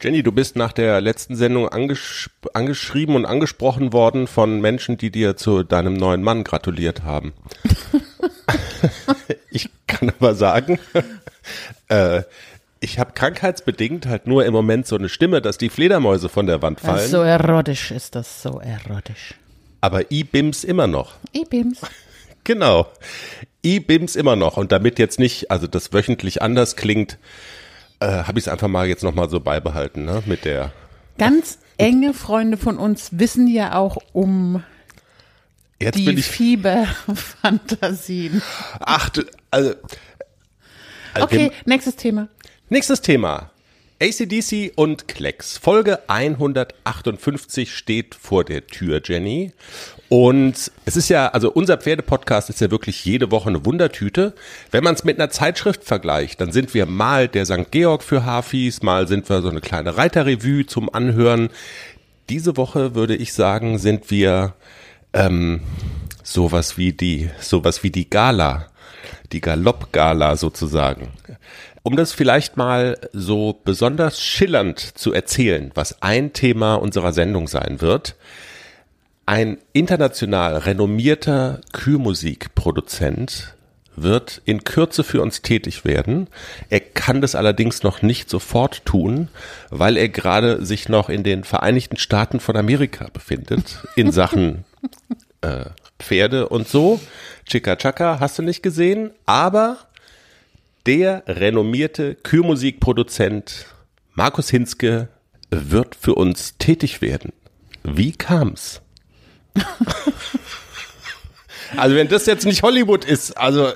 Jenny, du bist nach der letzten Sendung angesch angeschrieben und angesprochen worden von Menschen, die dir zu deinem neuen Mann gratuliert haben. ich kann aber sagen, äh, ich habe krankheitsbedingt halt nur im Moment so eine Stimme, dass die Fledermäuse von der Wand fallen. So erotisch ist das, so erotisch. Aber I-Bims immer noch. I-Bims. Genau. I-Bims immer noch. Und damit jetzt nicht, also das wöchentlich anders klingt, äh, habe ich es einfach mal jetzt nochmal so beibehalten, ne? Mit der. Ganz enge Freunde von uns wissen ja auch um Jetzt die bin ich. Fieberfantasien. Ach, du, also. also Okay, nächstes Thema. Nächstes Thema. ACDC und Klecks. Folge 158 steht vor der Tür, Jenny. Und es ist ja, also unser Pferdepodcast ist ja wirklich jede Woche eine Wundertüte. Wenn man es mit einer Zeitschrift vergleicht, dann sind wir mal der St. Georg für Hafis, mal sind wir so eine kleine Reiterrevue zum Anhören. Diese Woche würde ich sagen, sind wir ähm, sowas wie die, sowas wie die Gala, die Galopp-Gala sozusagen. Um das vielleicht mal so besonders schillernd zu erzählen, was ein Thema unserer Sendung sein wird. Ein international renommierter Kühlmusikproduzent wird in Kürze für uns tätig werden. Er kann das allerdings noch nicht sofort tun, weil er gerade sich noch in den Vereinigten Staaten von Amerika befindet in Sachen äh, Pferde und so. Chika Chaka hast du nicht gesehen, aber der renommierte Kühlmusikproduzent Markus Hinske wird für uns tätig werden. Wie kam's? also wenn das jetzt nicht Hollywood ist, also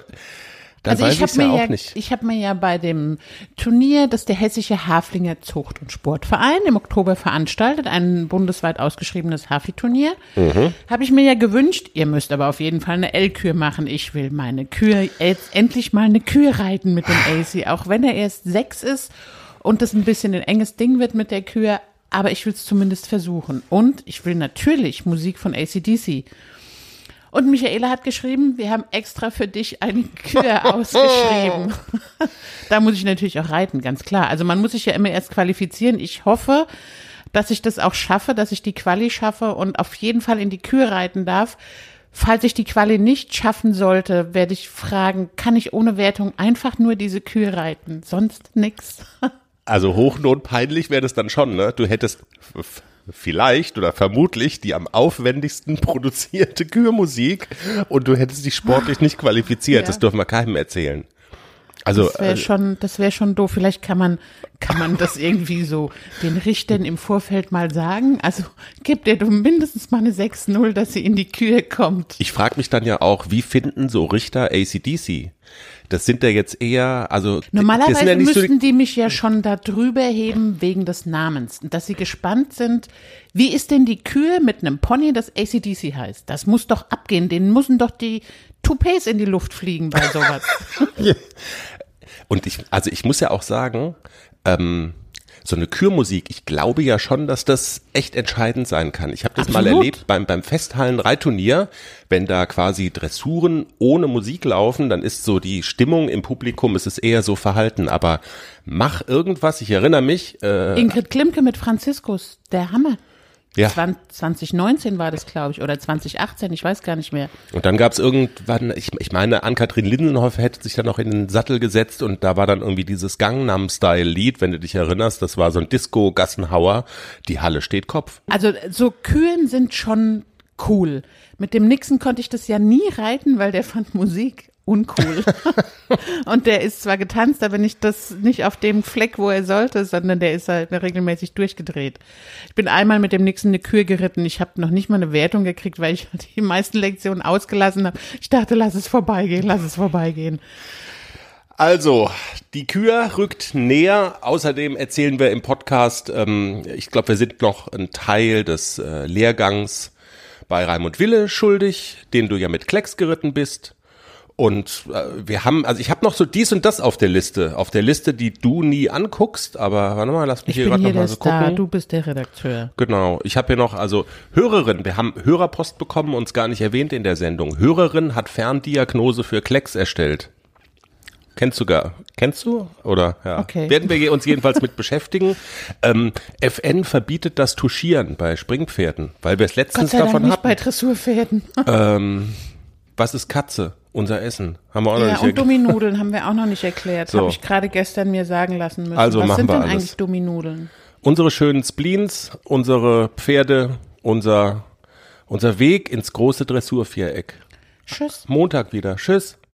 dann Also weiß ich habe ja mir, auch ja, nicht. ich hab mir ja bei dem Turnier, das der Hessische Haflinger Zucht- und Sportverein im Oktober veranstaltet, ein bundesweit ausgeschriebenes Hafi-Turnier, Mhm. habe ich mir ja gewünscht, ihr müsst aber auf jeden Fall eine L-Kür machen. Ich will meine Kühe, jetzt endlich mal eine Kühe reiten mit dem AC, auch wenn er erst sechs ist und das ein bisschen ein enges Ding wird mit der Kühe, aber ich will es zumindest versuchen. Und ich will natürlich Musik von ACDC. Und Michaela hat geschrieben, wir haben extra für dich eine Kühe ausgeschrieben. da muss ich natürlich auch reiten, ganz klar. Also man muss sich ja immer erst qualifizieren. Ich hoffe, dass ich das auch schaffe, dass ich die Quali schaffe und auf jeden Fall in die Kühe reiten darf. Falls ich die Quali nicht schaffen sollte, werde ich fragen, kann ich ohne Wertung einfach nur diese Kühe reiten? Sonst nix. Also hochnotpeinlich wäre das dann schon, ne? Du hättest vielleicht oder vermutlich die am aufwendigsten produzierte Kühlmusik und du hättest dich sportlich nicht qualifiziert. Ja. Das dürfen wir keinem erzählen. Also Das wäre äh, schon, das wäre schon doof. Vielleicht kann man, kann man das irgendwie so den Richtern im Vorfeld mal sagen. Also gibt ihr mindestens mal eine 6-0, dass sie in die Kühe kommt. ich frage mich dann ja auch, wie finden so Richter ACDC? Das sind ja jetzt eher, also Normalerweise ja nicht so müssten die mich ja schon da drüber heben wegen des Namens. Und dass sie gespannt sind, wie ist denn die Kühe mit einem Pony, das ACDC heißt? Das muss doch abgehen. Denen müssen doch die Toupets in die Luft fliegen bei sowas. Und ich, also ich muss ja auch sagen, ähm, so eine Kürmusik, ich glaube ja schon, dass das echt entscheidend sein kann. Ich habe das mal Absolut. erlebt beim, beim Festhallen-Reitturnier, wenn da quasi Dressuren ohne Musik laufen, dann ist so die Stimmung im Publikum, es ist eher so verhalten. Aber mach irgendwas, ich erinnere mich, äh, Ingrid Klimke mit Franziskus, der Hammer. Ja, 20, 2019 war das, glaube ich, oder 2018, ich weiß gar nicht mehr. Und dann gab es irgendwann, ich, ich meine, Ann-Kathrin Lindenhoff hätte sich dann noch in den Sattel gesetzt und da war dann irgendwie dieses Gangnam-Style-Lied, wenn du dich erinnerst, das war so ein Disco-Gassenhauer, die Halle steht Kopf. Also so Kühen sind schon cool. Mit dem Nixon konnte ich das ja nie reiten, weil der fand Musik uncool. und der ist zwar getanzt, aber nicht das nicht auf dem Fleck, wo er sollte, sondern der ist halt regelmäßig durchgedreht. Ich bin einmal mit dem Nixon eine Kühe geritten. Ich habe noch nicht mal eine Wertung gekriegt, weil ich die meisten Lektionen ausgelassen habe. Ich dachte, lass es vorbeigehen, lass es vorbeigehen. Also, die Kür rückt näher. Außerdem erzählen wir im Podcast, ähm, ich glaube, wir sind noch ein Teil des äh, Lehrgangs bei Raimund Wille schuldig, den du ja mit Klecks geritten bist. Und äh, wir haben, also ich habe noch so dies und das auf der Liste, auf der Liste, die du nie anguckst, aber warte mal, lass mich Ich hier gerade hier noch mal der so Star, gucken. du bist der Redakteur. Genau. Ich habe hier noch, also Hörerin, wir haben Hörerpost bekommen, uns gar nicht erwähnt in der Sendung. Hörerin hat Ferndiagnose für Klecks erstellt. Kennst du gar? Kennst du? Oder ja. Okay. Werden wir uns jedenfalls mit beschäftigen. Ähm, FN verbietet das Tuschieren bei Springpferden, weil wir es Gott letztens sei Dank davon nicht hatten. bei Dressurpferden. Ähm, was ist Katze? Unser Essen. Haben wir auch noch Ja, nicht und. Dumminudeln haben wir auch noch nicht erklärt. So. Habe ich gerade gestern mir sagen lassen müssen. Also Was machen sind wir denn alles. eigentlich Dumminudeln? Unsere schönen Spleens, unsere Pferde, unser, unser Weg ins große Dressurviereck. Tschüss. Montag wieder. Tschüss.